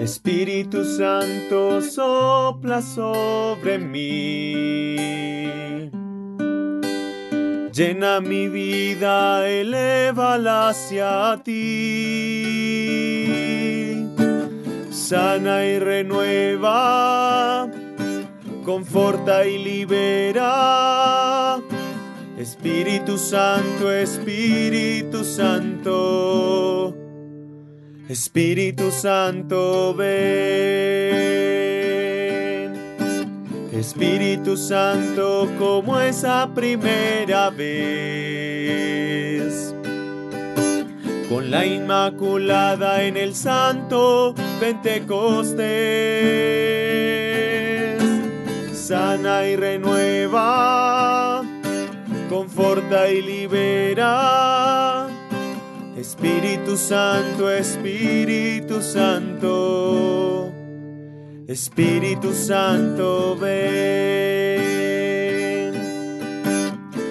Espíritu Santo sopla sobre mí. Llena mi vida, elévala hacia ti. Sana y renueva, conforta y libera. Espíritu Santo, Espíritu Santo. Espíritu Santo, ven. Espíritu Santo, como esa primera vez. Con la Inmaculada en el Santo Pentecostés. Sana y renueva, conforta y libera Espíritu Santo, Espíritu Santo, Espíritu Santo, ven.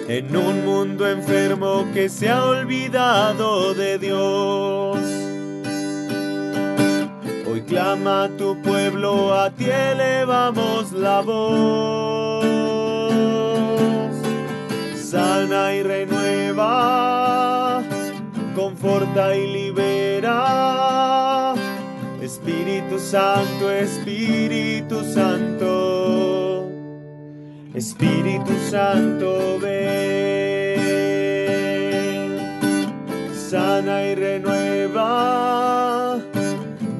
En un mundo enfermo que se ha olvidado de Dios. Hoy clama tu pueblo, a ti elevamos la voz. Sana y renueva conforta y libera. Espíritu Santo, Espíritu Santo, Espíritu Santo, ven. Sana y renueva,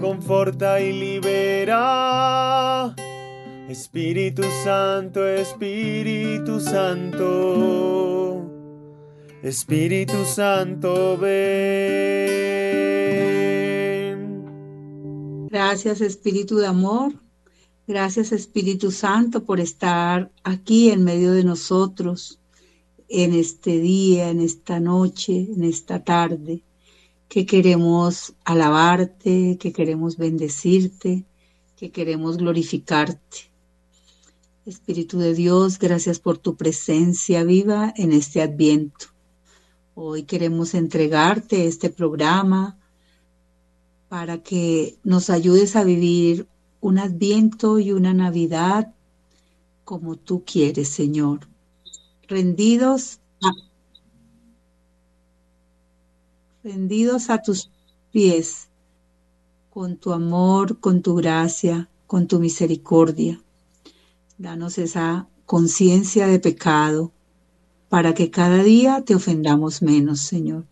conforta y libera. Espíritu Santo, Espíritu Santo. Espíritu Santo, ven. Gracias Espíritu de amor. Gracias Espíritu Santo por estar aquí en medio de nosotros en este día, en esta noche, en esta tarde, que queremos alabarte, que queremos bendecirte, que queremos glorificarte. Espíritu de Dios, gracias por tu presencia viva en este adviento. Hoy queremos entregarte este programa para que nos ayudes a vivir un adviento y una Navidad como tú quieres, Señor. Rendidos a, rendidos a tus pies con tu amor, con tu gracia, con tu misericordia. Danos esa conciencia de pecado para que cada día te ofendamos menos, Señor.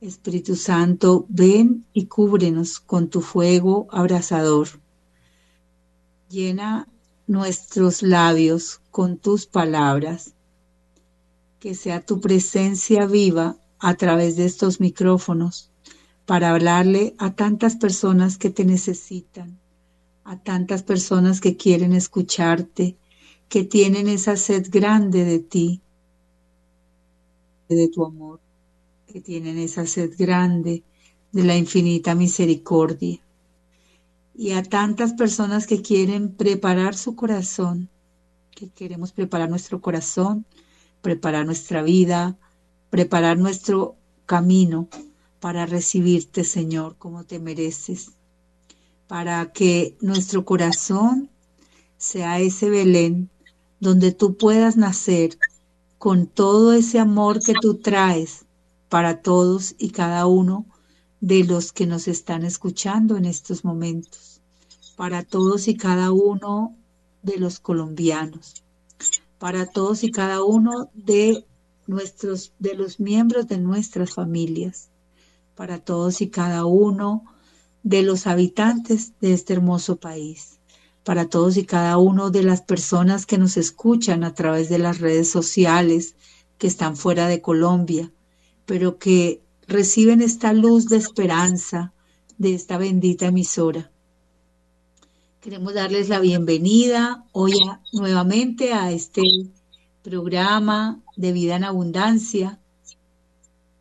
Espíritu Santo, ven y cúbrenos con tu fuego abrasador. Llena nuestros labios con tus palabras. Que sea tu presencia viva a través de estos micrófonos para hablarle a tantas personas que te necesitan, a tantas personas que quieren escucharte, que tienen esa sed grande de ti, de tu amor, que tienen esa sed grande de la infinita misericordia. Y a tantas personas que quieren preparar su corazón, que queremos preparar nuestro corazón, preparar nuestra vida, preparar nuestro camino para recibirte, Señor, como te mereces, para que nuestro corazón sea ese Belén donde tú puedas nacer con todo ese amor que tú traes para todos y cada uno de los que nos están escuchando en estos momentos, para todos y cada uno de los colombianos, para todos y cada uno de nuestros de los miembros de nuestras familias, para todos y cada uno de los habitantes de este hermoso país para todos y cada uno de las personas que nos escuchan a través de las redes sociales que están fuera de Colombia, pero que reciben esta luz de esperanza de esta bendita emisora. Queremos darles la bienvenida hoy nuevamente a este programa de vida en abundancia,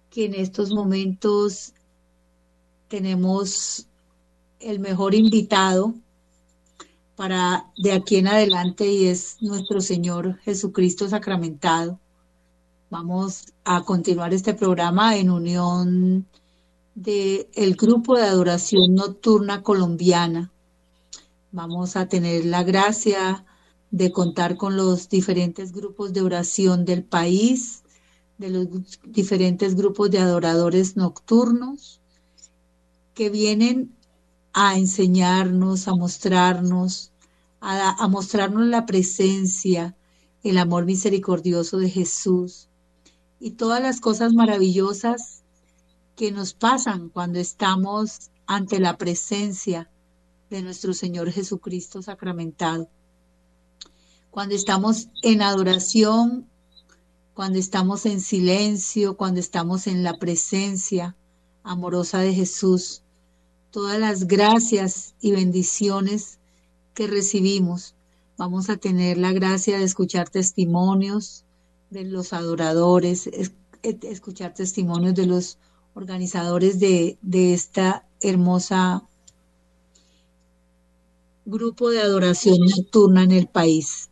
que en estos momentos tenemos el mejor invitado para de aquí en adelante y es nuestro Señor Jesucristo sacramentado. Vamos a continuar este programa en unión del el grupo de adoración nocturna colombiana. Vamos a tener la gracia de contar con los diferentes grupos de oración del país, de los diferentes grupos de adoradores nocturnos que vienen a enseñarnos, a mostrarnos, a, a mostrarnos la presencia, el amor misericordioso de Jesús y todas las cosas maravillosas que nos pasan cuando estamos ante la presencia de nuestro Señor Jesucristo sacramentado. Cuando estamos en adoración, cuando estamos en silencio, cuando estamos en la presencia amorosa de Jesús, todas las gracias y bendiciones que recibimos. Vamos a tener la gracia de escuchar testimonios de los adoradores, escuchar testimonios de los organizadores de, de esta hermosa grupo de adoración nocturna en el país.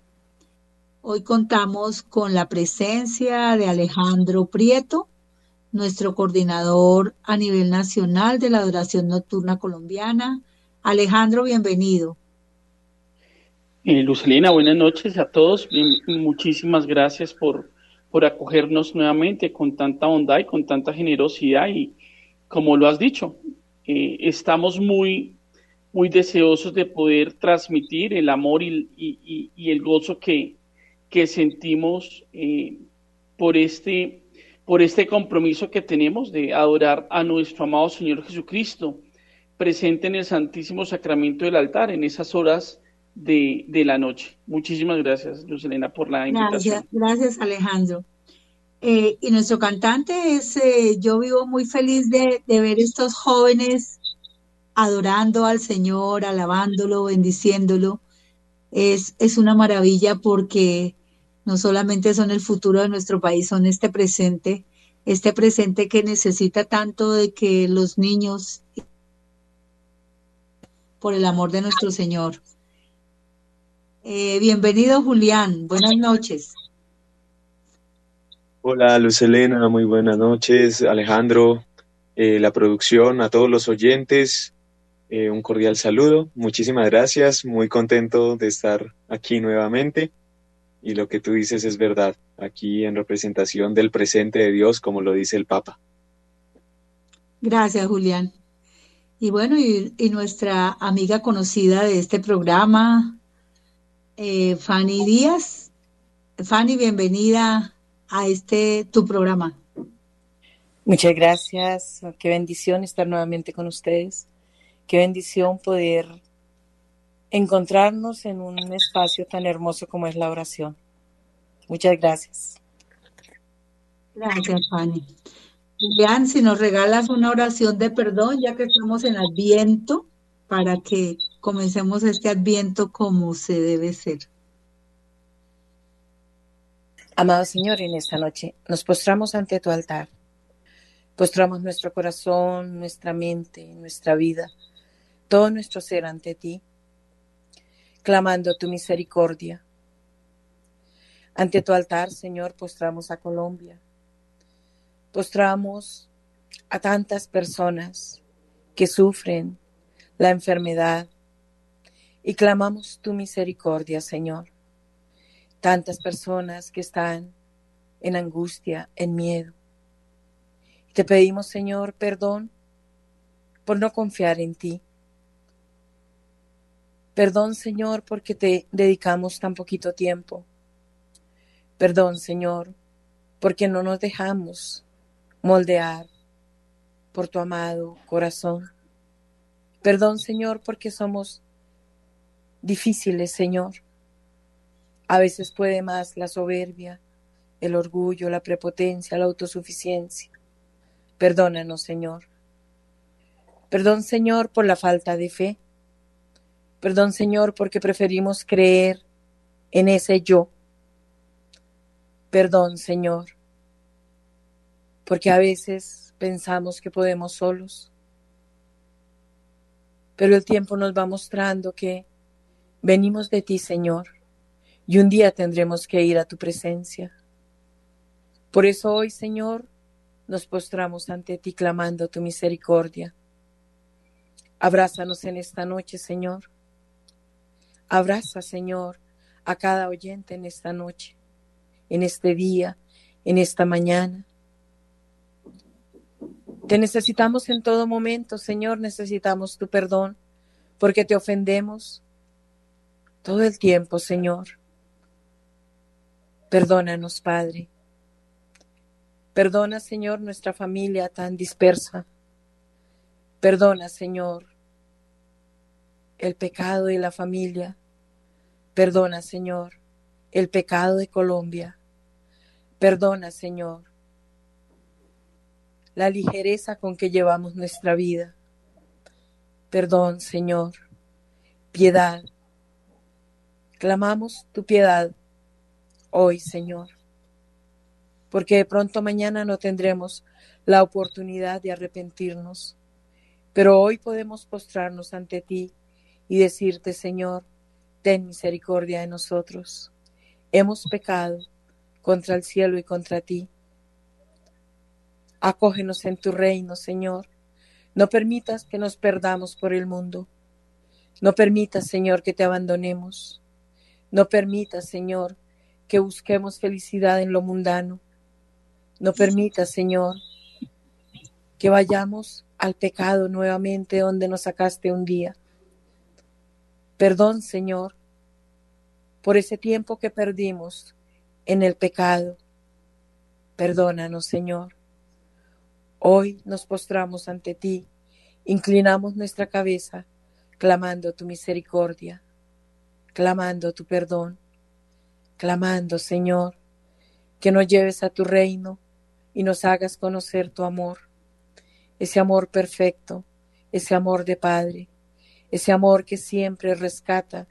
Hoy contamos con la presencia de Alejandro Prieto, nuestro coordinador a nivel nacional de la adoración nocturna colombiana. Alejandro, bienvenido. Eh, buenas noches a todos. muchísimas gracias por, por acogernos nuevamente con tanta bondad y con tanta generosidad. Y como lo has dicho, eh, estamos muy muy deseosos de poder transmitir el amor y, el gozo que, que sentimos eh, por, este, por este compromiso que tenemos de adorar a nuestro amado Señor Jesucristo, presente en el Santísimo Sacramento del altar, en esas horas de, la noche. Muchísimas gracias, Luz Elena, por la invitación. Gracias, gracias Alejandro. Eh, y nuestro cantante es, eh, yo vivo muy feliz de, de ver estos jóvenes adorando al Señor, alabándolo, bendiciéndolo. Es, es una maravilla porque no solamente son el futuro de nuestro país, son este presente, este presente que necesita tanto de que los niños, por el amor de nuestro Señor. Eh, bienvenido Julián, buenas noches. Hola Luz Elena, muy buenas noches. Alejandro, eh, la producción, a todos los oyentes, eh, un cordial saludo, muchísimas gracias, muy contento de estar aquí nuevamente y lo que tú dices es verdad, aquí en representación del presente de Dios, como lo dice el Papa. Gracias, Julián. Y bueno, y, nuestra amiga conocida de este programa, eh, Fanny Díaz. Fanny, bienvenida a este tu programa. Muchas gracias, qué bendición estar nuevamente con ustedes. Qué bendición poder encontrarnos en un espacio tan hermoso como es la oración. Muchas gracias. Gracias, Fanny. Julián, si nos regalas una oración de perdón, ya que estamos en Adviento, para que comencemos este Adviento como se debe ser. Amado Señor, en esta noche nos postramos ante tu altar. Postramos nuestro corazón, nuestra mente, nuestra vida todo nuestro ser ante ti, clamando tu misericordia. Ante tu altar, Señor, postramos a Colombia, postramos a tantas personas que sufren la enfermedad y clamamos tu misericordia, Señor. Tantas personas que están en angustia, en miedo. te pedimos, Señor, perdón por no confiar en ti Perdón, Señor, porque te dedicamos tan poquito tiempo. Perdón, Señor, porque no nos dejamos moldear por tu amado corazón. Perdón, Señor, porque somos difíciles, Señor. A veces puede más la soberbia, el orgullo, la prepotencia, la autosuficiencia. Perdónanos, Señor. Perdón, Señor, por la falta de fe. Perdón, Señor, porque preferimos creer en ese yo. Perdón, Señor, porque a veces pensamos que podemos solos. Pero el tiempo nos va mostrando que venimos de ti, Señor, y un día tendremos que ir a tu presencia. Por eso hoy, Señor, nos postramos ante ti clamando tu misericordia. Abrázanos en esta noche, Señor. Abraza, Señor, a cada oyente en esta noche, en este día, en esta mañana. Te necesitamos en todo momento, Señor, necesitamos tu perdón, porque te ofendemos todo el tiempo, Señor. Perdónanos, Padre. Perdona, Señor, nuestra familia tan dispersa. Perdona, Señor, el pecado de la familia. Perdona, Señor, el pecado de Colombia. Perdona, Señor, la ligereza con que llevamos nuestra vida. Perdón, Señor, piedad. Clamamos tu piedad hoy, Señor porque de pronto mañana no tendremos la oportunidad de arrepentirnos. Pero hoy podemos postrarnos ante ti y decirte, Señor, ten misericordia de nosotros. Hemos pecado contra el cielo y contra ti. Acógenos en tu reino, Señor. No permitas que nos perdamos por el mundo. No permitas, Señor, que te abandonemos. No permitas, Señor, que busquemos felicidad en lo mundano. No permita, Señor, que vayamos al pecado nuevamente donde nos sacaste un día. Perdón, Señor, por ese tiempo que perdimos en el pecado. Perdónanos, Señor. Hoy nos postramos ante ti, inclinamos nuestra cabeza, clamando tu misericordia, clamando tu perdón, clamando, Señor, que nos lleves a tu reino y nos hagas conocer tu amor, ese amor perfecto, ese amor de Padre, ese amor que siempre rescata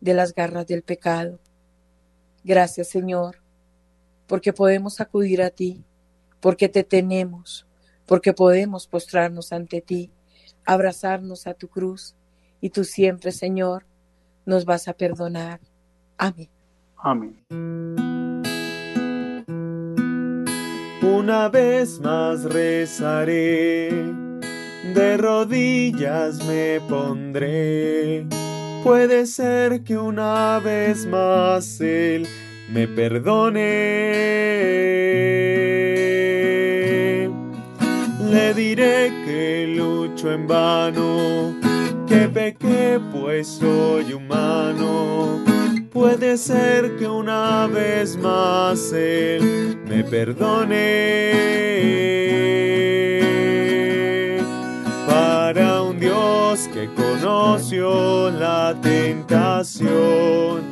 de las garras del pecado. Gracias Señor, porque podemos acudir a ti, porque te tenemos, porque podemos postrarnos ante ti, abrazarnos a tu cruz, y tú siempre, Señor, nos vas a perdonar. Amén. Amén. Una vez más rezaré, de rodillas me pondré. Puede ser que una vez más Él me perdone. Le diré que lucho en vano, que pequé pues soy humano Puede ser que una vez más Él me perdone. Que conoció la tentación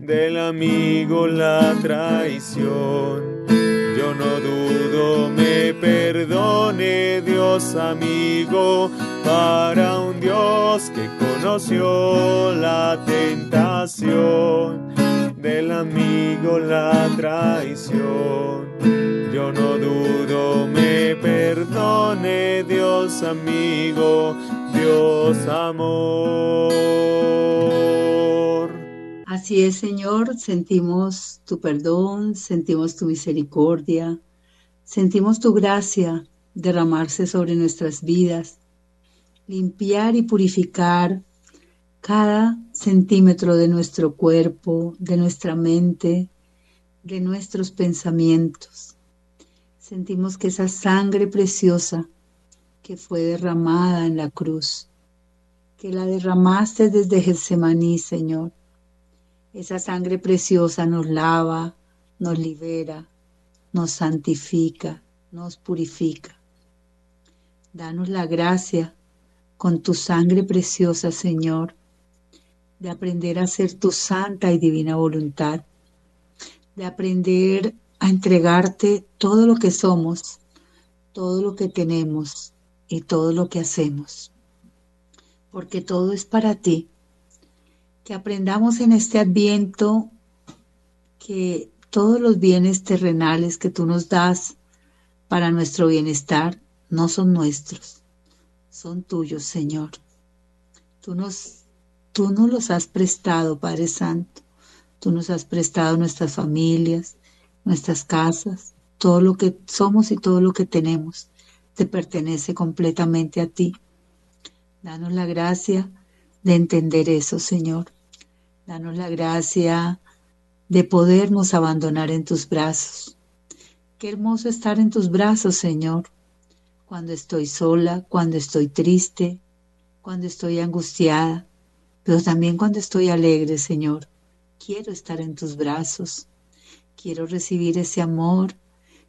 del amigo, la traición. Yo no dudo, me perdone Dios amigo, para un Dios que conoció la tentación del amigo, la traición. Yo no dudo, me perdone Dios amigo, Amor. Así es, Señor, sentimos tu perdón, sentimos tu misericordia, sentimos tu gracia derramarse sobre nuestras vidas limpiar y purificar cada centímetro de nuestro cuerpo, de nuestra mente, de nuestros pensamientos. Sentimos que esa sangre preciosa que fue derramada en la cruz, que la derramaste desde Getsemaní, Señor, esa sangre preciosa nos lava, nos libera, nos santifica, nos purifica. Danos la gracia con tu sangre preciosa, Señor, de aprender a hacer tu santa y divina voluntad, de aprender a entregarte todo lo que somos, todo lo que tenemos y todo lo que hacemos, porque todo es para ti. Que aprendamos en este adviento que todos los bienes terrenales que tú nos das para nuestro bienestar no son nuestros, son tuyos, Señor. Tú nos, tú nos los has prestado, Padre Santo. Tú nos has prestado nuestras familias, nuestras casas, todo lo que somos y todo lo que tenemos te pertenece completamente a ti. Danos la gracia de entender eso, Señor. Danos la gracia de podernos abandonar en tus brazos. Qué hermoso estar en tus brazos, Señor, cuando estoy sola, cuando estoy triste, cuando estoy angustiada, pero también cuando estoy alegre, Señor. Quiero estar en tus brazos, quiero recibir ese amor,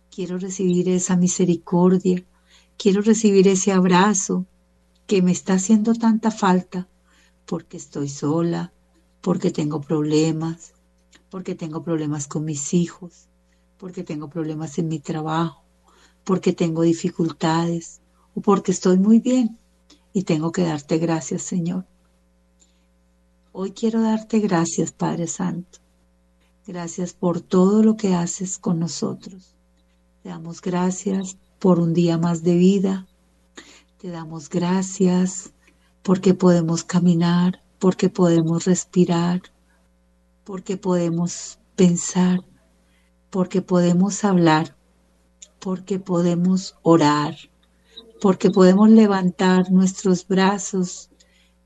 quiero recibir esa misericordia, quiero recibir ese abrazo que me está haciendo tanta falta porque estoy sola, porque tengo problemas, porque tengo problemas con mis hijos, porque tengo problemas en mi trabajo, porque tengo dificultades o porque estoy muy bien y tengo que darte gracias, Señor. Hoy quiero darte gracias, Padre Santo. Gracias por todo lo que haces con nosotros. Te damos gracias por un día más de vida. Te damos gracias porque podemos caminar, porque podemos respirar, porque podemos pensar, porque podemos hablar, porque podemos orar, porque podemos levantar nuestros brazos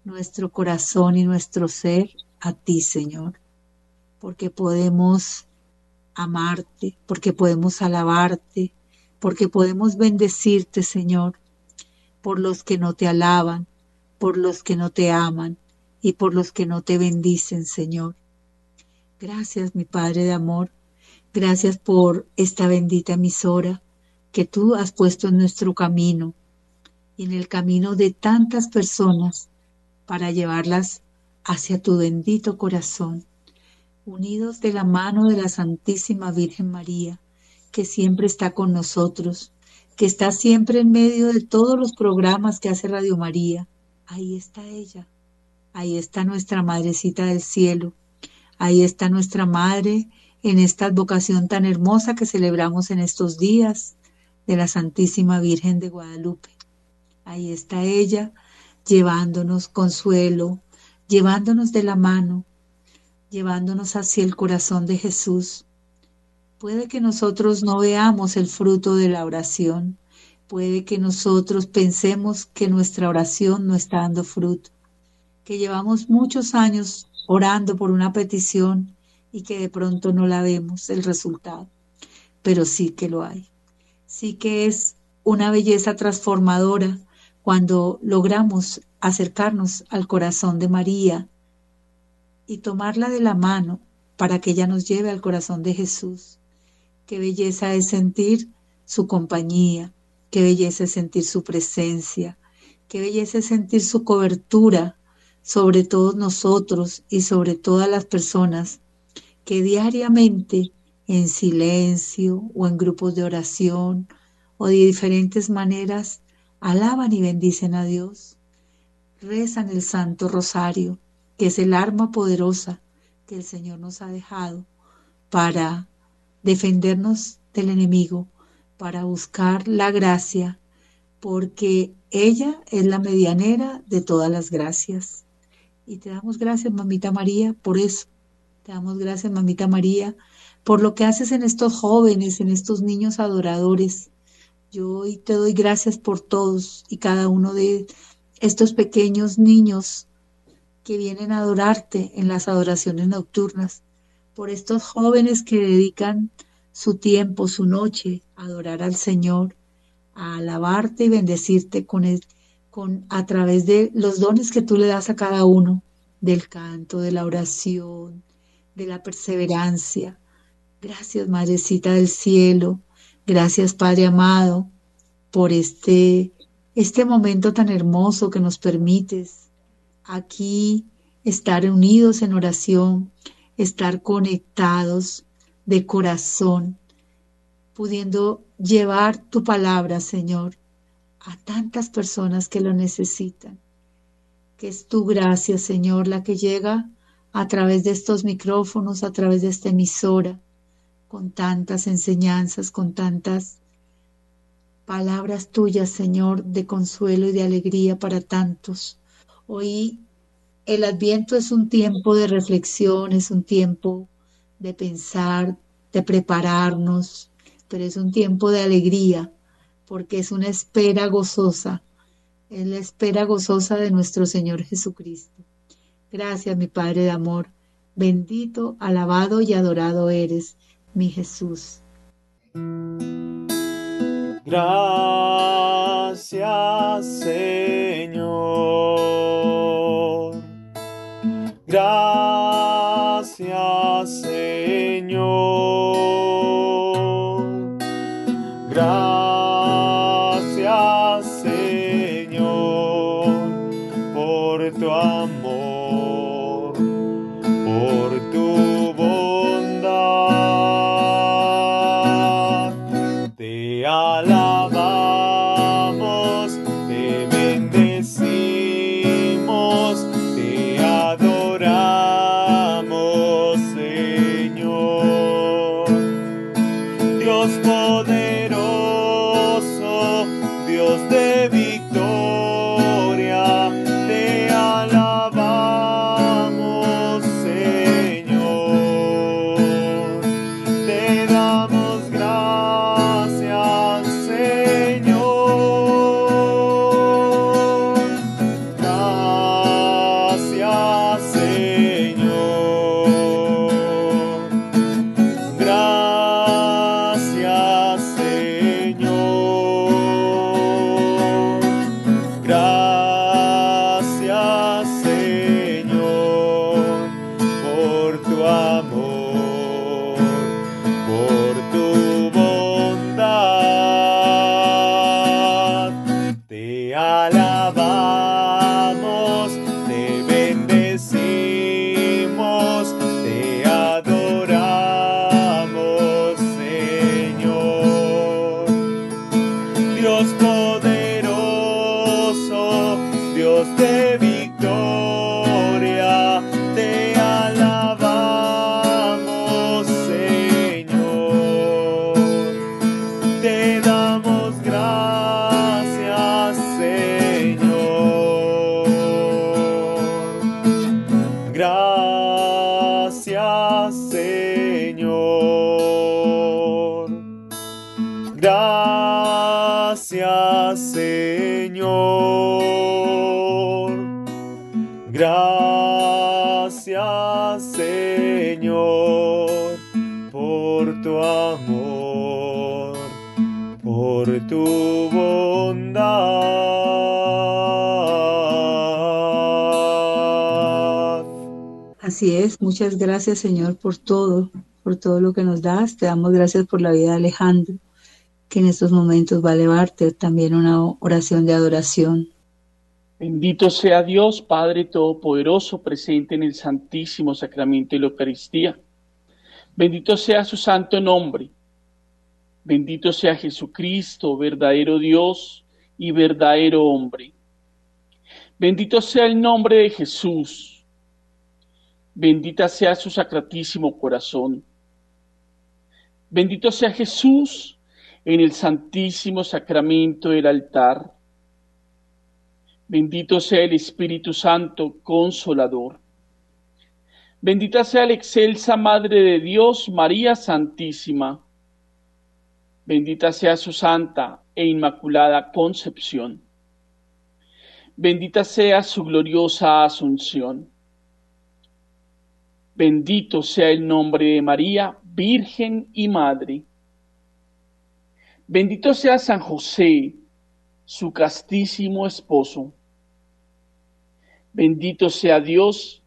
nuestro corazón y nuestro ser a ti, Señor, porque podemos amarte, porque podemos alabarte, porque podemos bendecirte, Señor, por los que no te alaban, por los que no te aman y por los que no te bendicen, Señor. Gracias, mi Padre de amor. Gracias por esta bendita emisora que tú has puesto en nuestro camino y en el camino de tantas personas para llevarlas hacia tu bendito corazón, unidos de la mano de la Santísima Virgen María, que siempre está con nosotros, que está siempre en medio de todos los programas que hace Radio María. Ahí está ella, ahí está nuestra Madrecita del Cielo, ahí está nuestra Madre en esta advocación tan hermosa que celebramos en estos días de la Santísima Virgen de Guadalupe. Ahí está ella llevándonos consuelo, llevándonos de la mano, llevándonos hacia el corazón de Jesús. Puede que nosotros no veamos el fruto de la oración, puede que nosotros pensemos que nuestra oración no está dando fruto, que llevamos muchos años orando por una petición y que de pronto no la vemos el resultado, pero sí que lo hay. Sí que es una belleza transformadora cuando logramos acercarnos al corazón de María y tomarla de la mano para que ella nos lleve al corazón de Jesús. Qué belleza es sentir su compañía, qué belleza es sentir su presencia, qué belleza es sentir su cobertura sobre todos nosotros y sobre todas las personas que diariamente en silencio o en grupos de oración o de diferentes maneras alaban y bendicen a Dios, rezan el Santo Rosario, que es el arma poderosa que el Señor nos ha dejado para defendernos del enemigo, para buscar la gracia, porque ella es la medianera de todas las gracias. Y te damos gracias, mamita María, por eso. Te damos gracias, mamita María, por lo que haces en estos jóvenes, en estos niños adoradores, yo hoy te doy gracias por todos y cada uno de estos pequeños niños que vienen a adorarte en las adoraciones nocturnas, por estos jóvenes que dedican su tiempo, su noche a adorar al Señor, a alabarte y bendecirte con con a través de los dones que tú le das a cada uno, del canto, de la oración, de la perseverancia. Gracias, Madrecita del cielo. Gracias, Padre amado, por este, este momento tan hermoso que nos permites aquí estar unidos en oración, estar conectados de corazón, pudiendo llevar tu palabra, Señor, a tantas personas que lo necesitan. Que es tu gracia, Señor, la que llega a través de estos micrófonos, a través de esta emisora, con tantas enseñanzas, con tantas palabras tuyas, Señor, de consuelo y de alegría para tantos. Hoy el adviento es un tiempo de reflexión, es un tiempo de pensar, de prepararnos, pero es un tiempo de alegría, porque es una espera gozosa, es la espera gozosa de nuestro Señor Jesucristo. Gracias, mi Padre de amor. Bendito, alabado y adorado eres, mi Jesús. Gracias, Señor. Gracias, Señor. Gracias, Así es, muchas gracias Señor por todo, por todo lo que nos das. Te damos gracias por la vida de Alejandro, que en estos momentos va a elevarte también una oración de adoración. Bendito sea Dios, Padre Todopoderoso, presente en el Santísimo Sacramento de la Eucaristía. Bendito sea su santo nombre. Bendito sea Jesucristo, verdadero Dios y verdadero hombre. Bendito sea el nombre de Jesús. Bendita sea su sacratísimo corazón. Bendito sea Jesús en el santísimo sacramento del altar. Bendito sea el Espíritu Santo Consolador. Bendita sea la excelsa Madre de Dios, María Santísima. Bendita sea su santa e inmaculada concepción. Bendita sea su gloriosa asunción. Bendito sea el nombre de María, Virgen y Madre. Bendito sea San José, su castísimo esposo. Bendito sea Dios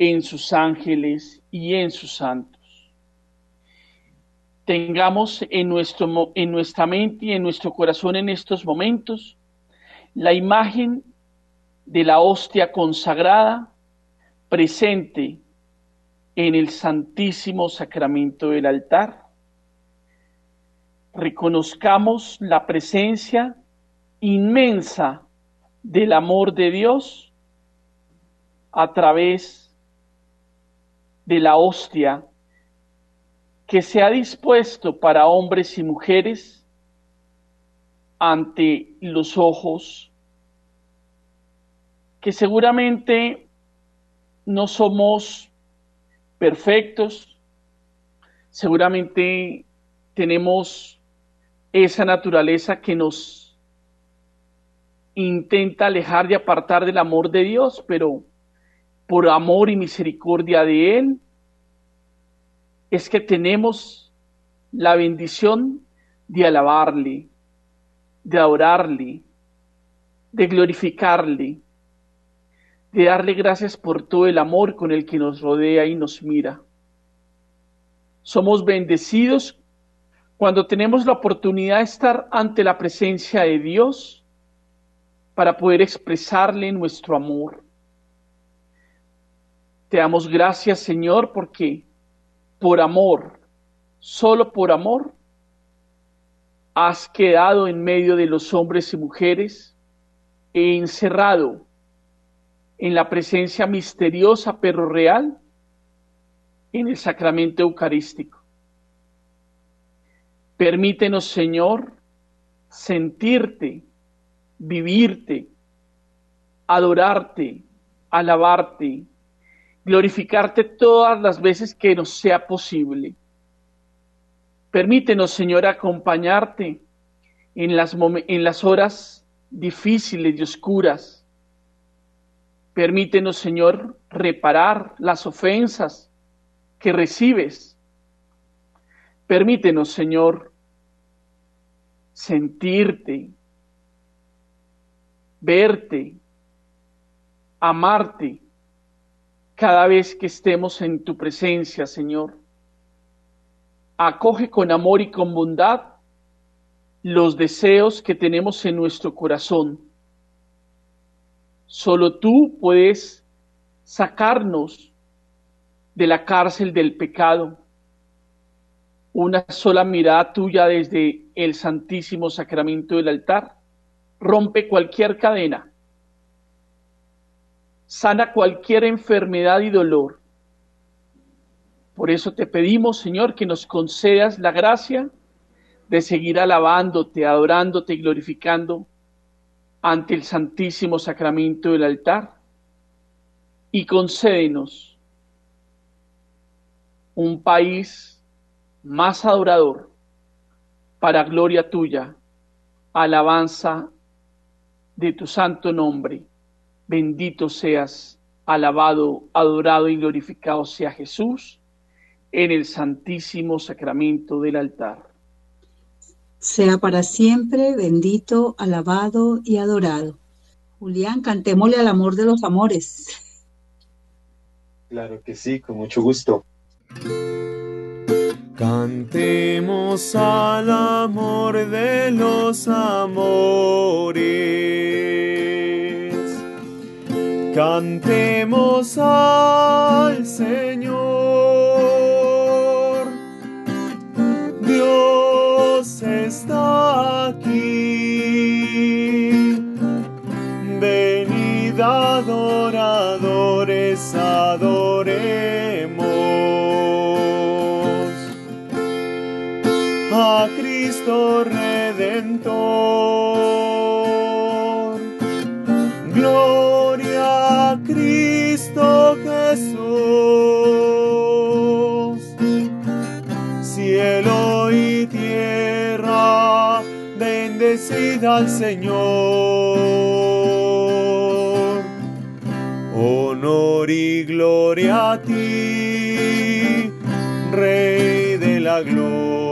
en sus ángeles y en sus santos. Tengamos en, nuestro, en nuestra mente y en nuestro corazón en estos momentos la imagen de la hostia consagrada presente en el santísimo sacramento del altar. Reconozcamos la presencia inmensa del amor de Dios a través de la hostia que se ha dispuesto para hombres y mujeres ante los ojos que seguramente no somos perfectos, seguramente tenemos esa naturaleza que nos intenta alejar y apartar del amor de Dios, pero por amor y misericordia de Él, es que tenemos la bendición de alabarle, de adorarle, de glorificarle, de darle gracias por todo el amor con el que nos rodea y nos mira. Somos bendecidos cuando tenemos la oportunidad de estar ante la presencia de Dios para poder expresarle nuestro amor. Te damos gracias, Señor, porque por amor, solo por amor, has quedado en medio de los hombres y mujeres e encerrado en la presencia misteriosa pero real en el sacramento eucarístico. Permítenos, Señor, sentirte, vivirte, adorarte, alabarte, glorificarte todas las veces que nos sea posible. Permítenos, Señor, acompañarte en las, en las horas difíciles y oscuras. Permítenos, Señor, reparar las ofensas que recibes. Permítenos, Señor, sentirte, verte, amarte cada vez que estemos en tu presencia, Señor. Acoge con amor y con bondad los deseos que tenemos en nuestro corazón. Solo tú puedes sacarnos de la cárcel del pecado. Una sola mirada tuya desde el santísimo sacramento del altar rompe cualquier cadena sana cualquier enfermedad y dolor. Por eso te pedimos, Señor, que nos concedas la gracia de seguir alabándote, adorándote y glorificando ante el Santísimo Sacramento del altar. Y concédenos un país más adorador para gloria tuya, alabanza de tu santo nombre Bendito seas, alabado, adorado y glorificado sea Jesús en el santísimo sacramento del altar. Sea para siempre bendito, alabado y adorado. Julián, cantémosle al amor de los amores. Claro que sí, con mucho gusto. Cantemos al amor de los amores Cantemos al Señor. Cristo Redentor. Jesús. Cielo y tierra, bendecida al Señor. Honor y gloria a ti, Rey de la gloria.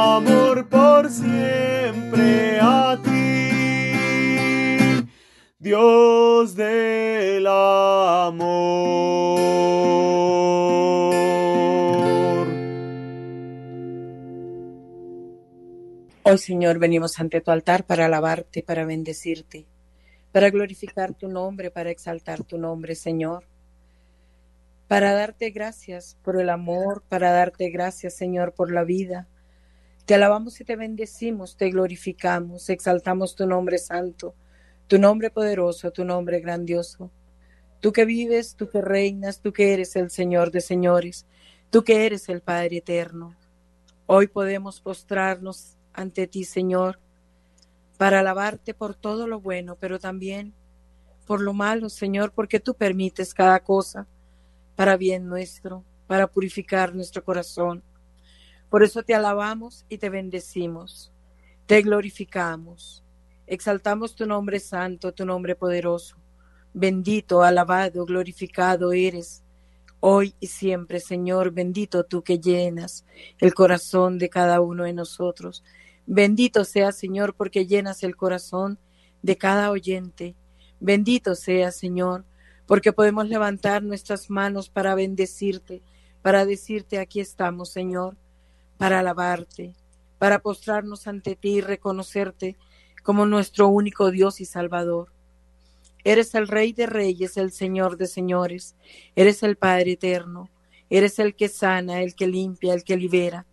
Amor por siempre a ti, Dios del amor. Hoy, Señor, venimos ante tu altar para alabarte, para bendecirte, para glorificar tu nombre, para exaltar tu nombre, Señor. Para darte gracias por el amor, para darte gracias, Señor, por la vida. Te alabamos y te bendecimos, te glorificamos, exaltamos tu nombre santo, tu nombre poderoso, tu nombre grandioso. Tú que vives, tú que reinas, tú que eres el Señor de señores, tú que eres el Padre eterno. Hoy podemos postrarnos ante ti, Señor, para alabarte por todo lo bueno, pero también por lo malo, Señor, porque tú permites cada cosa para bien nuestro, para purificar nuestro corazón. Por eso te alabamos y te bendecimos, te glorificamos, exaltamos tu nombre santo, tu nombre poderoso. Bendito, alabado, glorificado eres hoy y siempre, Señor, bendito tú que llenas el corazón de cada uno de nosotros. Bendito sea, Señor, porque llenas el corazón de cada oyente. Bendito sea, Señor, porque podemos levantar nuestras manos para bendecirte, para decirte, aquí estamos, Señor, para alabarte, para postrarnos ante ti y reconocerte como nuestro único Dios y Salvador. Eres el Rey de Reyes, el Señor de Señores, eres el Padre Eterno, eres el que sana, el que limpia, el que libera,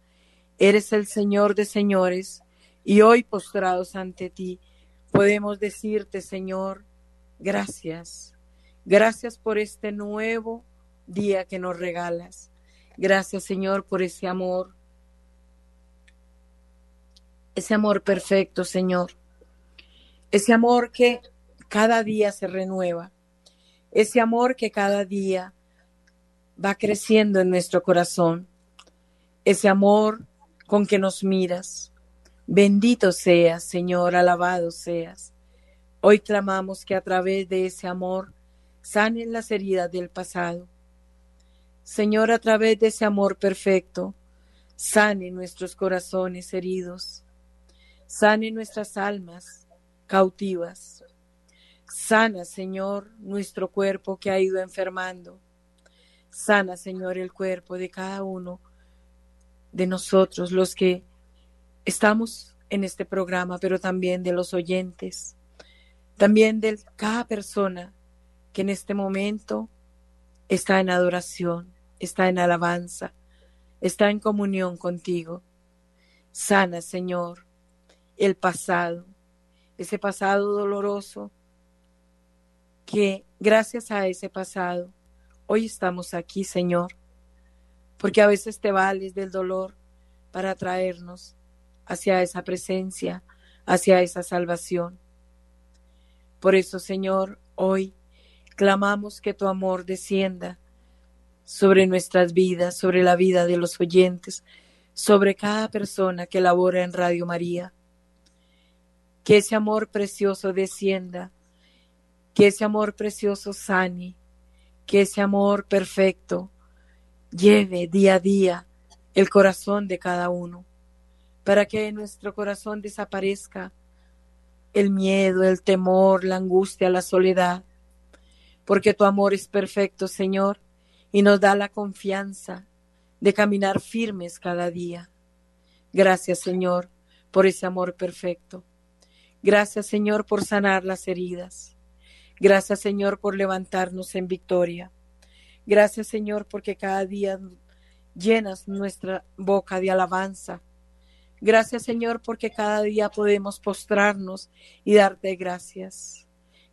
eres el Señor de Señores, y hoy postrados ante ti podemos decirte, Señor, gracias, gracias por este nuevo día que nos regalas. Gracias, Señor, por ese amor, ese amor perfecto, Señor, ese amor que cada día se renueva, ese amor que cada día va creciendo en nuestro corazón, ese amor con que nos miras. Bendito seas, Señor, alabado seas. Hoy clamamos que a través de ese amor sanen las heridas del pasado. Señor, a través de ese amor perfecto, sane nuestros corazones heridos, sane nuestras almas cautivas. Sana, Señor, nuestro cuerpo que ha ido enfermando. Sana, Señor, el cuerpo de cada uno de nosotros, los que estamos en este programa, pero también de los oyentes, también de cada persona que en este momento está en adoración, está en alabanza, está en comunión contigo. Sana, Señor, el pasado, ese pasado doloroso que gracias a ese pasado hoy estamos aquí, Señor, porque a veces te vales del dolor para traernos hacia esa presencia, hacia esa salvación. Por eso, Señor, hoy clamamos que tu amor descienda sobre nuestras vidas, sobre la vida de los oyentes, sobre cada persona que labora en Radio María. Que ese amor precioso descienda que ese amor precioso sane, que ese amor perfecto lleve día a día el corazón de cada uno, para que en nuestro corazón desaparezca el miedo, el temor, la angustia, la soledad, porque tu amor es perfecto, Señor, y nos da la confianza de caminar firmes cada día. Gracias, Señor, por ese amor perfecto. Gracias, Señor, por sanar las heridas. Gracias Señor por levantarnos en victoria. Gracias Señor porque cada día llenas nuestra boca de alabanza. Gracias Señor porque cada día podemos postrarnos y darte gracias.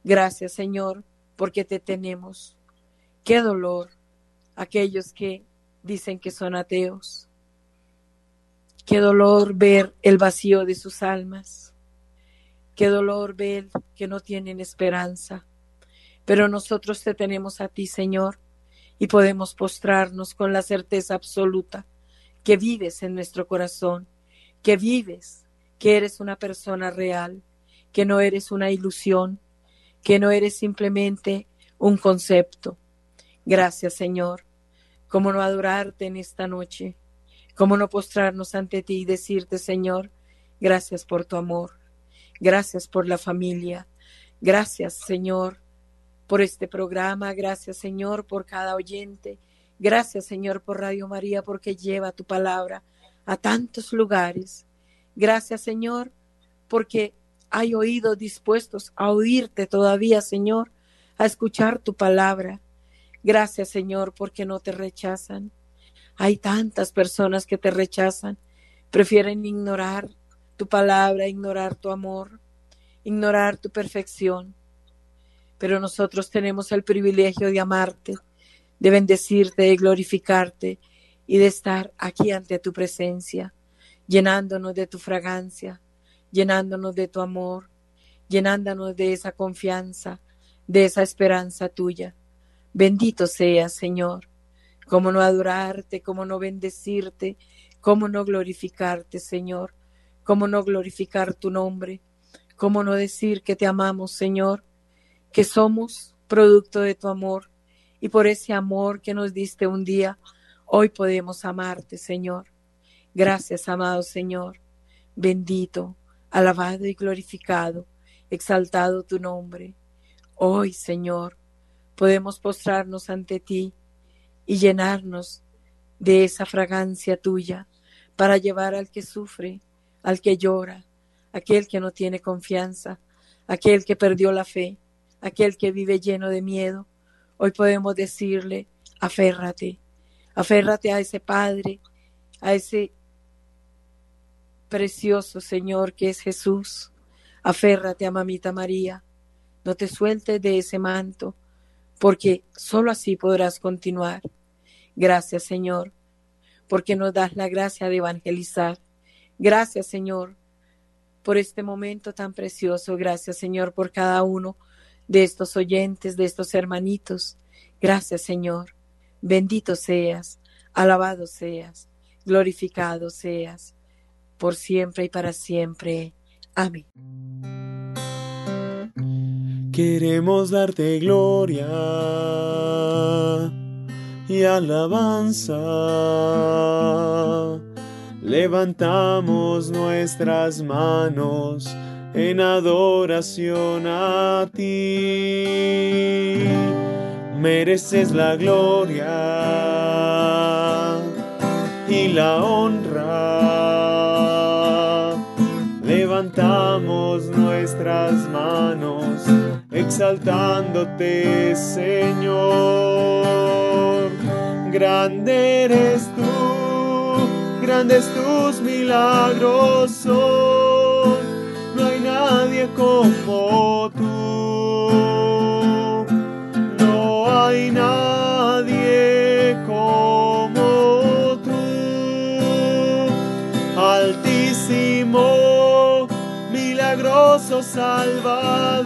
Gracias Señor porque te tenemos. Qué dolor aquellos que dicen que son ateos. Qué dolor ver el vacío de sus almas. Qué dolor ver que no tienen esperanza. Pero nosotros te tenemos a ti, Señor, y podemos postrarnos con la certeza absoluta que vives en nuestro corazón, que vives, que eres una persona real, que no eres una ilusión, que no eres simplemente un concepto. Gracias, Señor. ¿Cómo no adorarte en esta noche? ¿Cómo no postrarnos ante ti y decirte, Señor, gracias por tu amor, gracias por la familia, gracias, Señor, por este programa. Gracias, Señor, por cada oyente. Gracias, Señor, por Radio María, porque lleva tu palabra a tantos lugares. Gracias, Señor, porque hay oídos dispuestos a oírte todavía, Señor, a escuchar tu palabra. Gracias, Señor, porque no te rechazan. Hay tantas personas que te rechazan, prefieren ignorar tu palabra, ignorar tu amor, ignorar tu perfección pero nosotros tenemos el privilegio de amarte, de bendecirte, de glorificarte y de estar aquí ante tu presencia, llenándonos de tu fragancia, llenándonos de tu amor, llenándonos de esa confianza, de esa esperanza tuya. Bendito seas, Señor. Cómo no adorarte, cómo no bendecirte, ¿Cómo no glorificarte, Señor? ¿Cómo no glorificar tu nombre? ¿Cómo no decir que te amamos, Señor? Que somos producto de tu amor y por ese amor que nos diste un día, hoy podemos amarte, Señor. Gracias, amado Señor. Bendito, alabado y glorificado, exaltado tu nombre. Hoy, Señor, podemos postrarnos ante ti y llenarnos de esa fragancia tuya para llevar al que sufre, al que llora, aquel que no tiene confianza, aquel que perdió la fe, aquel que vive lleno de miedo. Hoy podemos decirle, aférrate, aférrate a ese Padre, a ese precioso Señor que es Jesús. Aférrate a Mamita María, no te sueltes de ese manto, porque sólo así podrás continuar. Gracias, Señor, porque nos das la gracia de evangelizar. Gracias, Señor, por este momento tan precioso. Gracias, Señor, por cada uno de estos oyentes, de estos hermanitos. Gracias, Señor. Bendito seas, alabado seas, glorificado seas, por siempre y para siempre. Amén. Queremos darte gloria y alabanza. Levantamos nuestras manos en adoración a ti. Mereces la gloria y la honra. Levantamos nuestras manos exaltándote, Señor. Grande eres tú, grandes tus milagros no hay nadie como tú. No hay nadie como tú. Altísimo, milagroso Salvador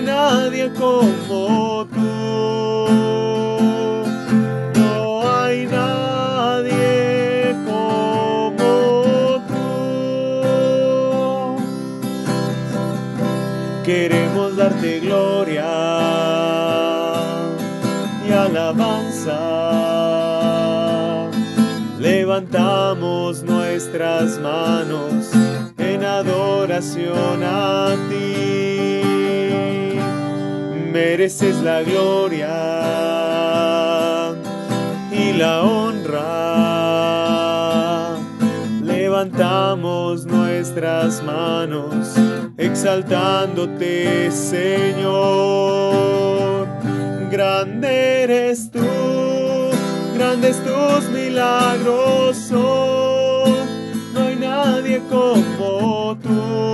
nadie como tú. Queremos darte gloria y alabanza. Levantamos nuestras manos en adoración a ti mereces la gloria y la honra. Levantamos nuestras manos exaltándote, Señor. Grande eres tú, grandes tus milagros son, no hay nadie como tú.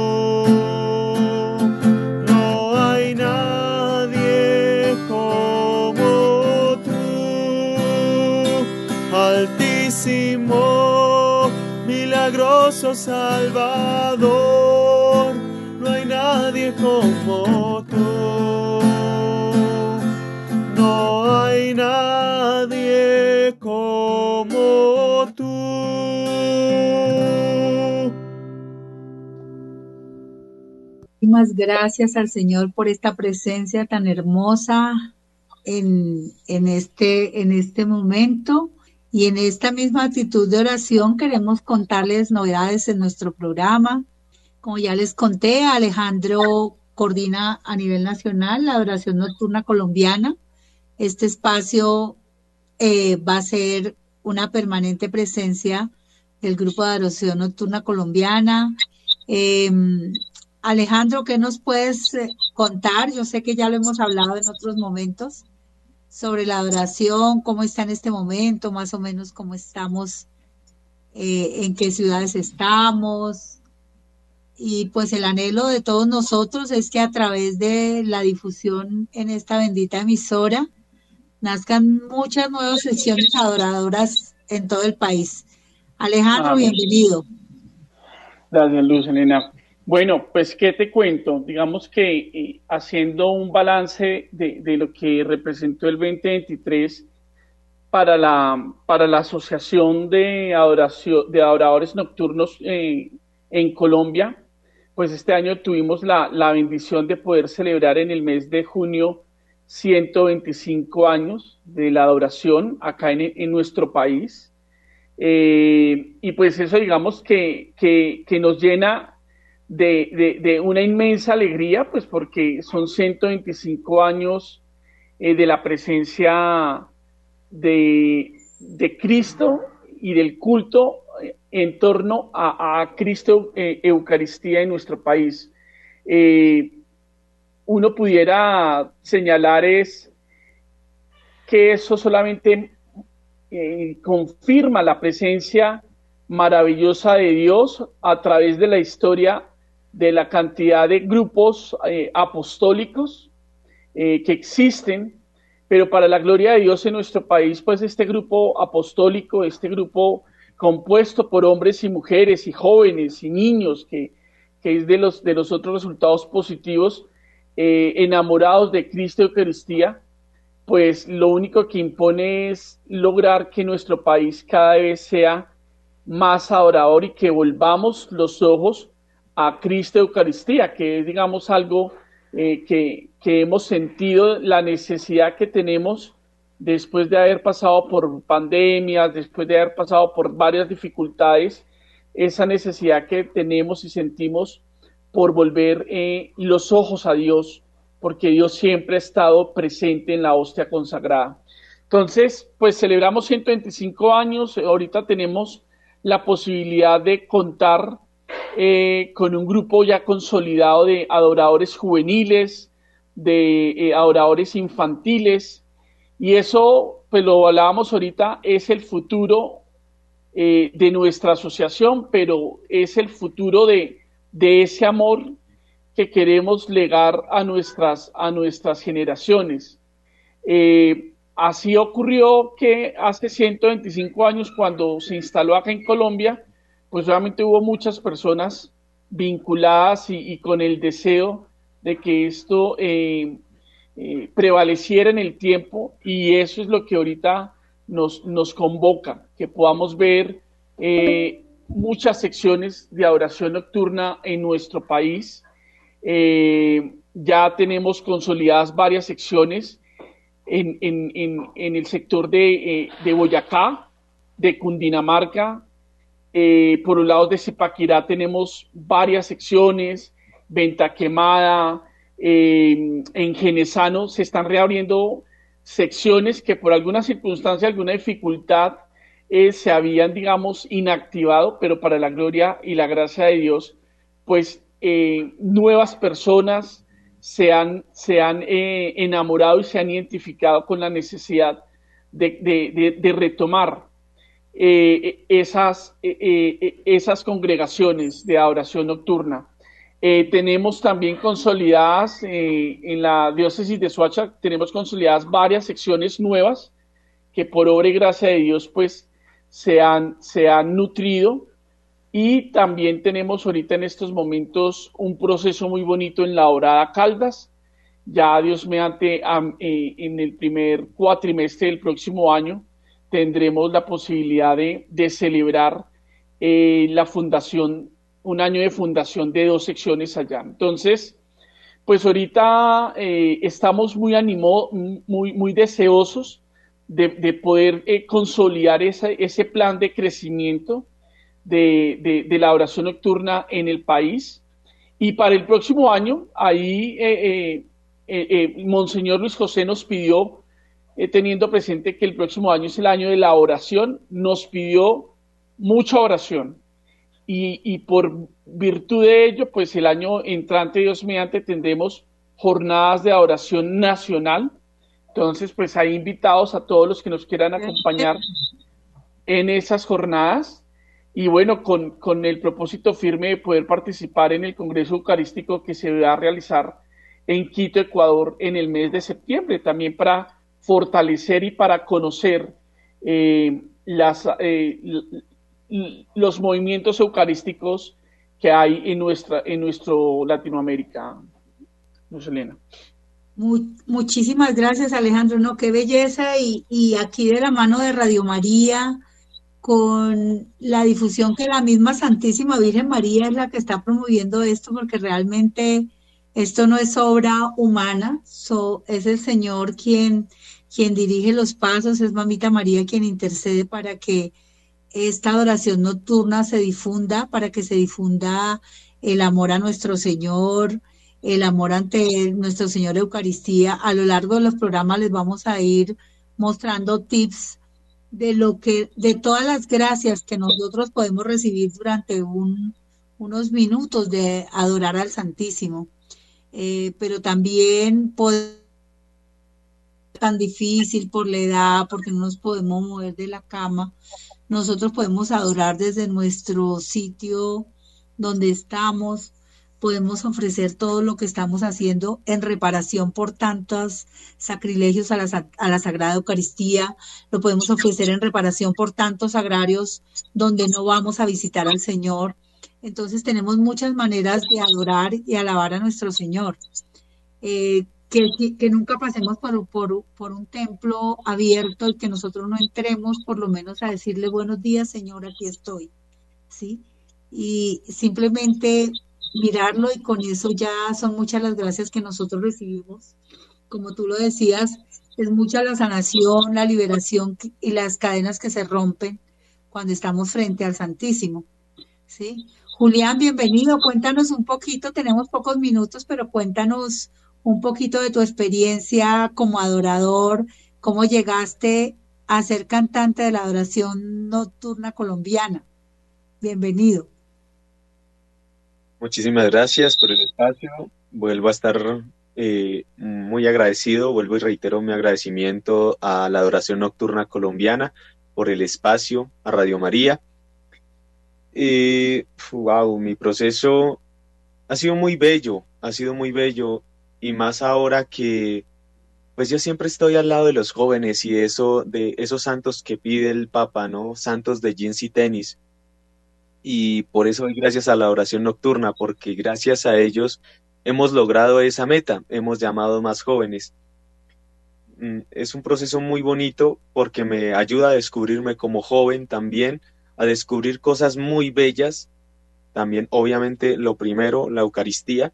milagroso Salvador, no hay nadie como tú. No hay nadie como tú. Muchísimas gracias al Señor por esta presencia tan hermosa en, en, este, en este momento. Y en esta misma actitud de oración queremos contarles novedades en nuestro programa. Como ya les conté, Alejandro coordina a nivel nacional la oración nocturna colombiana. Este espacio eh, va a ser una permanente presencia del grupo de oración nocturna colombiana. Em, Alejandro, ¿qué nos puedes eh, contar? Yo sé que ya lo hemos hablado en otros momentos sobre la adoración, cómo está en este momento, más o menos cómo estamos, eh, en qué ciudades estamos. Y pues el anhelo de todos nosotros es que a través de la difusión en esta bendita emisora nazcan muchas nuevas sesiones adoradoras en todo el país. Alejandro, bienvenido. Gracias, Luz Elena. Bueno, pues, ¿qué te cuento? Digamos que eh, haciendo un balance de, lo que representó el 2023, para la, para la Asociación de, Adoración, de Adoradores Nocturnos eh, en Colombia, pues este año tuvimos la, la, bendición de poder celebrar en el mes de junio 125 años de la adoración acá en, en nuestro país. Eh, y pues eso digamos que, que, nos llena de, de, de, una inmensa alegría, pues porque son 125 años eh, de la presencia de, de, Cristo y del culto en torno a, Cristo eh, Eucaristía en nuestro país. Eh, uno pudiera señalar es que eso solamente eh, confirma la presencia maravillosa de Dios a través de la historia de la cantidad de grupos eh, apostólicos que existen, pero para la gloria de Dios en nuestro país, pues este grupo apostólico, este grupo compuesto por hombres y mujeres y jóvenes y niños, que, es de los, de otros resultados positivos, eh, enamorados de Cristo Eucaristía, pues lo único que impone es lograr que nuestro país cada vez sea más adorador y que volvamos los ojos a Cristo Eucaristía, que es, digamos, algo eh, que, que, hemos sentido la necesidad que tenemos después de haber pasado por pandemias, después de haber pasado por varias dificultades, esa necesidad que tenemos y sentimos por volver eh, los ojos a Dios, porque Dios siempre ha estado presente en la hostia consagrada. Entonces, pues celebramos 125 años, ahorita tenemos la posibilidad de contar eh, con un grupo ya consolidado de adoradores juveniles, de eh, adoradores infantiles, y eso, pues lo hablábamos ahorita, es el futuro eh, de nuestra asociación, pero es el futuro de, de ese amor que queremos legar a nuestras, a nuestras generaciones. Eh, así ocurrió que hace 125 años, cuando se instaló acá en Colombia, pues realmente hubo muchas personas vinculadas y, y con el deseo de que esto eh, eh, prevaleciera en el tiempo y eso es lo que ahorita nos, nos convoca, que podamos ver eh, muchas secciones de adoración nocturna en nuestro país. Eh, ya tenemos consolidadas varias secciones en, en, en, en el sector de, de, Boyacá, de Cundinamarca. Por los lados de Zipaquirá tenemos varias secciones, Venta Quemada, en Genesano se están reabriendo secciones que por alguna circunstancia, alguna dificultad, eh, se habían, digamos, inactivado, pero para la gloria y la gracia de Dios, pues eh, nuevas personas se han, se han eh, enamorado y se han identificado con la necesidad de, de, de retomar eh, esas, esas congregaciones de adoración nocturna. Tenemos también consolidadas en la diócesis de Soacha, tenemos consolidadas varias secciones nuevas que por obra y gracia de Dios, pues se han, se han nutrido y también tenemos ahorita en estos momentos un proceso muy bonito en la Orada Caldas. Ya Dios mediante eh, en el primer cuatrimestre del próximo año tendremos la posibilidad de, de celebrar eh, la fundación, un año de fundación de dos secciones allá. Entonces, pues ahorita eh, estamos muy animados, muy, muy deseosos de, de poder eh, consolidar ese, ese, plan de crecimiento de, de, de, la oración nocturna en el país. Y para el próximo año, ahí eh, eh, eh, Monseñor Luis José nos pidió, teniendo presente que el próximo año es el año de la oración, nos pidió mucha oración. Y, y por virtud de ello, pues el año entrante, Dios mediante, tendremos jornadas de oración nacional. Entonces, pues hay invitados a todos los que nos quieran acompañar en esas jornadas. Y bueno, con, con, el propósito firme de poder participar en el Congreso Eucarístico que se va a realizar en Quito, Ecuador, en el mes de septiembre, también para fortalecer y para conocer eh, las, eh, los movimientos eucarísticos que hay en nuestra en nuestro Latinoamérica. Luz Elena. muchísimas gracias, Alejandro. No, qué belleza. Y, y aquí de la mano de Radio María, con la difusión que la misma Santísima Virgen María es la que está promoviendo esto, porque realmente esto no es obra humana, es el Señor quien, quien dirige los pasos, es Mamita María quien intercede para que esta adoración nocturna se difunda, para que se difunda el amor a nuestro Señor, el amor ante nuestro Señor Eucaristía. A lo largo de los programas les vamos a ir mostrando tips de lo que, de todas las gracias que nosotros podemos recibir durante un, unos minutos de adorar al Santísimo. Eh, pero también tan difícil por la edad, porque no nos podemos mover de la cama. Nosotros podemos adorar desde nuestro sitio donde estamos, podemos ofrecer todo lo que estamos haciendo en reparación por tantos sacrilegios a la, Sagrada Eucaristía, lo podemos ofrecer en reparación por tantos agrarios donde no vamos a visitar al Señor. Entonces tenemos muchas maneras de adorar y alabar a nuestro Señor. Eh, que, nunca pasemos por, por, por, un templo abierto y que nosotros no entremos por lo menos a decirle buenos días, Señor, aquí estoy. ¿Sí? Y simplemente mirarlo y con eso ya son muchas las gracias que nosotros recibimos. Como tú lo decías, es mucha la sanación, la liberación y las cadenas que se rompen cuando estamos frente al Santísimo. ¿sí? Julián, bienvenido. Cuéntanos un poquito, tenemos pocos minutos, pero cuéntanos un poquito de tu experiencia como adorador, cómo llegaste a ser cantante de la adoración nocturna colombiana. Bienvenido. Muchísimas gracias por el espacio. Vuelvo a estar eh, muy agradecido, vuelvo y reitero mi agradecimiento a la adoración nocturna colombiana por el espacio, a Radio María. Eh, wow, mi proceso ha sido muy bello, ha sido muy bello y más ahora que pues yo siempre estoy al lado de los jóvenes y eso de esos santos que pide el Papa, ¿no? Santos de jeans y tenis y por eso gracias a la oración nocturna, porque gracias a ellos hemos logrado esa meta, hemos llamado más jóvenes. Mm, es un proceso muy bonito porque me ayuda a descubrirme como joven también, a descubrir cosas muy bellas, también obviamente lo primero, la Eucaristía,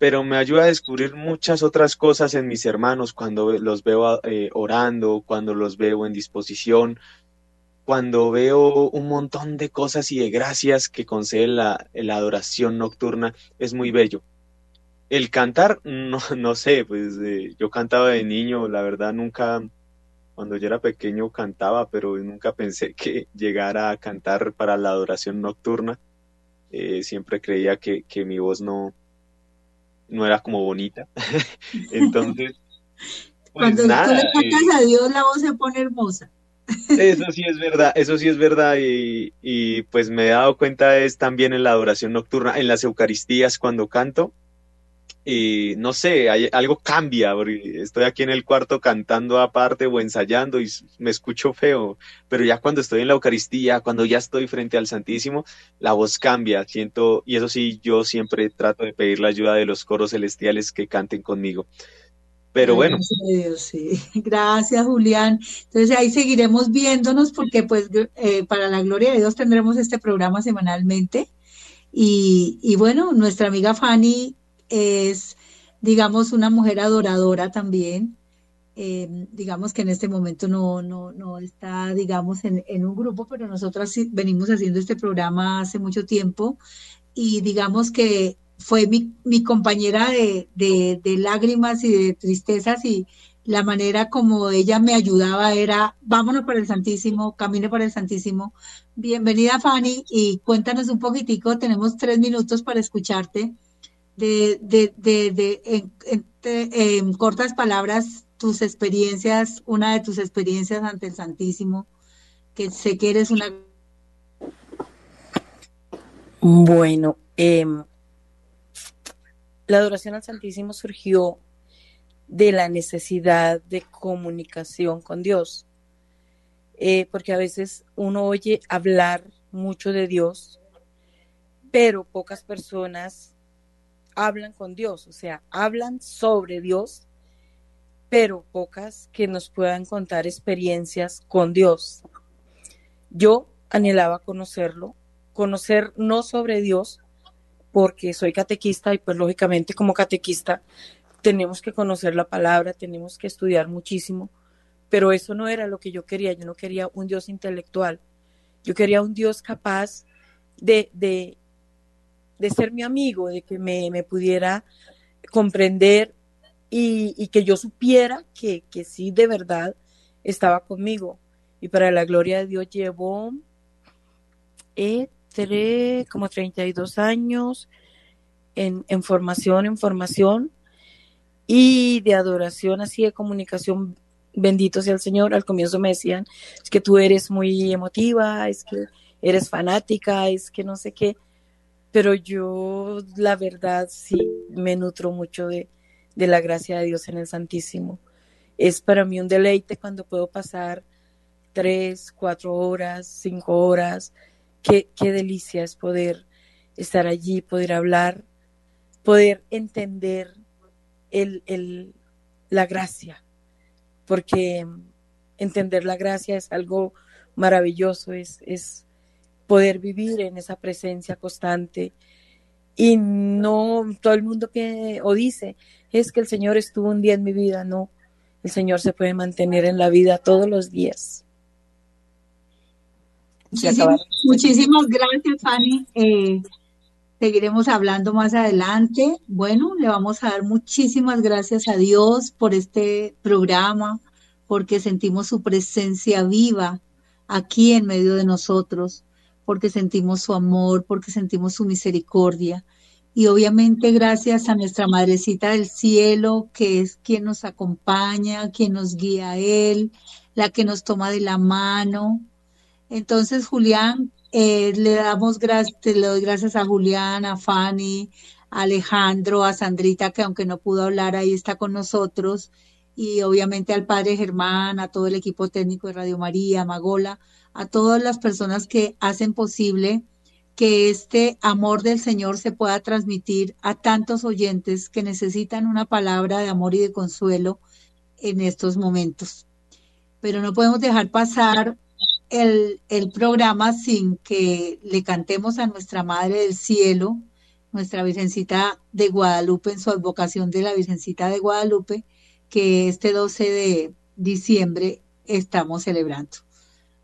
pero me ayuda a descubrir muchas otras cosas en mis hermanos cuando los veo eh, orando, cuando los veo en disposición, cuando veo un montón de cosas y de gracias que concede la, adoración nocturna, es muy bello. El cantar, no, no sé, pues eh, yo cantaba de niño, la verdad nunca, cuando yo era pequeño cantaba, pero nunca pensé que llegara a cantar para la adoración nocturna. Eh, siempre creía que, que, mi voz no, no era como bonita. Entonces, pues cuando tú le cantas eh, a Dios, la voz se pone hermosa. Eso sí es verdad, eso sí es verdad y, y, pues me he dado cuenta es también en la adoración nocturna, en las Eucaristías cuando canto y no sé, hay, algo cambia, estoy aquí en el cuarto cantando aparte o ensayando y me escucho feo, pero ya cuando estoy en la Eucaristía, cuando ya estoy frente al Santísimo, la voz cambia, siento, y eso sí, yo siempre trato de pedir la ayuda de los coros celestiales que canten conmigo. Pero bueno. Gracias, Julián. Entonces ahí seguiremos viéndonos porque pues eh, para la gloria de Dios tendremos este programa semanalmente. Y, y, bueno, nuestra amiga Fanny es, digamos, una mujer adoradora también. Eh, digamos que en este momento no, no, no está, digamos, en, en un grupo, pero nosotros venimos haciendo este programa hace mucho tiempo y digamos que fue mi, mi compañera de, de, lágrimas y de tristezas y la manera como ella me ayudaba era, vámonos para el Santísimo, camine para el Santísimo. Bienvenida Fanny y cuéntanos un poquitico, tenemos tres minutos para escucharte, de, de, de, en, cortas palabras, tus experiencias, una de tus experiencias ante el Santísimo, que sé que eres una... Bueno, eh, la adoración al Santísimo surgió de la necesidad de comunicación con Dios, eh, porque a veces uno oye hablar mucho de Dios, pero pocas personas hablan con Dios, o sea, hablan sobre Dios, pero pocas que nos puedan contar experiencias con Dios. Yo anhelaba conocerlo, conocer no sobre Dios, porque soy catequista y pues lógicamente como catequista tenemos que conocer la palabra, tenemos que estudiar muchísimo, pero eso no era lo que yo quería, yo no quería un Dios intelectual, yo quería un Dios capaz de, de, de ser mi amigo, de que me, me pudiera comprender y, y, que yo supiera que, que sí de verdad estaba conmigo. Y para la gloria de Dios llevo eh, tres, como 32 años en, en formación, en formación y de adoración, así de comunicación. Bendito sea el Señor. Al comienzo me decían, es que tú eres muy emotiva, es que eres fanática, es que no sé qué. Pero yo, la verdad, sí me nutro mucho de, de la gracia de Dios en el Santísimo. Es para mí un deleite cuando puedo pasar tres, cuatro horas, cinco horas. Qué, qué delicia es poder estar allí, poder hablar, poder entender el, el, la gracia, porque entender la gracia es algo maravilloso, es, es poder vivir en esa presencia constante. Y no todo el mundo que o dice es que el Señor estuvo un día en mi vida, no. El Señor se puede mantener en la vida todos los días. Muchísimas, muchísimas gracias, Fanny. Eh, seguiremos hablando más adelante. Bueno, le vamos a dar muchísimas gracias a Dios por este programa, porque sentimos su presencia viva aquí en medio de nosotros, porque sentimos su amor, porque sentimos su misericordia. Y obviamente gracias a nuestra Madrecita del Cielo, que es quien nos acompaña, quien nos guía a Él, la que nos toma de la mano, entonces, Julián, eh, le damos gracias, le doy gracias a Julián, a Fanny, a Alejandro, a Sandrita, que aunque no pudo hablar, ahí está con nosotros, y obviamente al padre Germán, a todo el equipo técnico de Radio María, Magola, a todas las personas que hacen posible que este amor del Señor se pueda transmitir a tantos oyentes que necesitan una palabra de amor y de consuelo en estos momentos. Pero no podemos dejar pasar el, el, programa sin que le cantemos a nuestra Madre del Cielo, nuestra Virgencita de Guadalupe, en su advocación de la Virgencita de Guadalupe, que este 12 de diciembre estamos celebrando.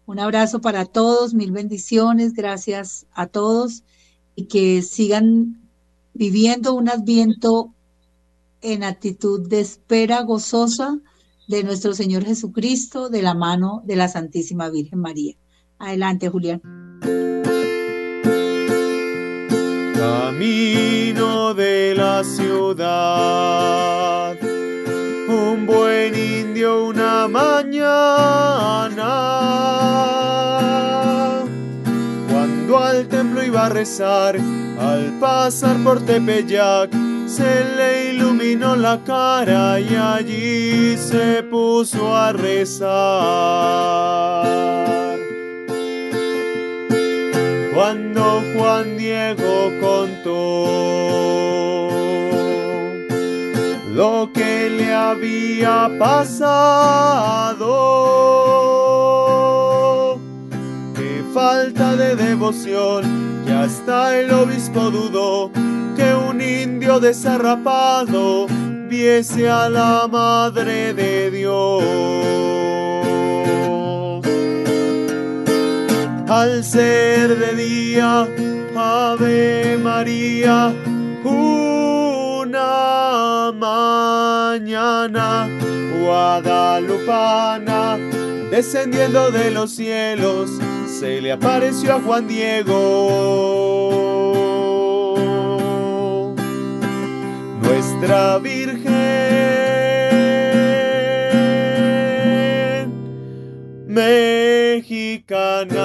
Un abrazo para todos, mil bendiciones, gracias a todos y que sigan viviendo un adviento en actitud de espera gozosa de nuestro Señor Jesucristo de la mano de la Santísima Virgen María. Adelante, Julián. Camino de la ciudad, un buen indio una mañana, cuando al templo iba a rezar, al pasar por Tepeyac, se le iluminó la cara y allí se puso a rezar. Cuando Juan Diego contó lo que le había pasado, qué falta de devoción, que hasta el obispo dudó que un indio desarrapado viese a la Madre de Dios. Al ser de día, Ave María, mañana guadalupana, descendiendo de los cielos, se le apareció a Juan Diego nuestra Virgen mexicana.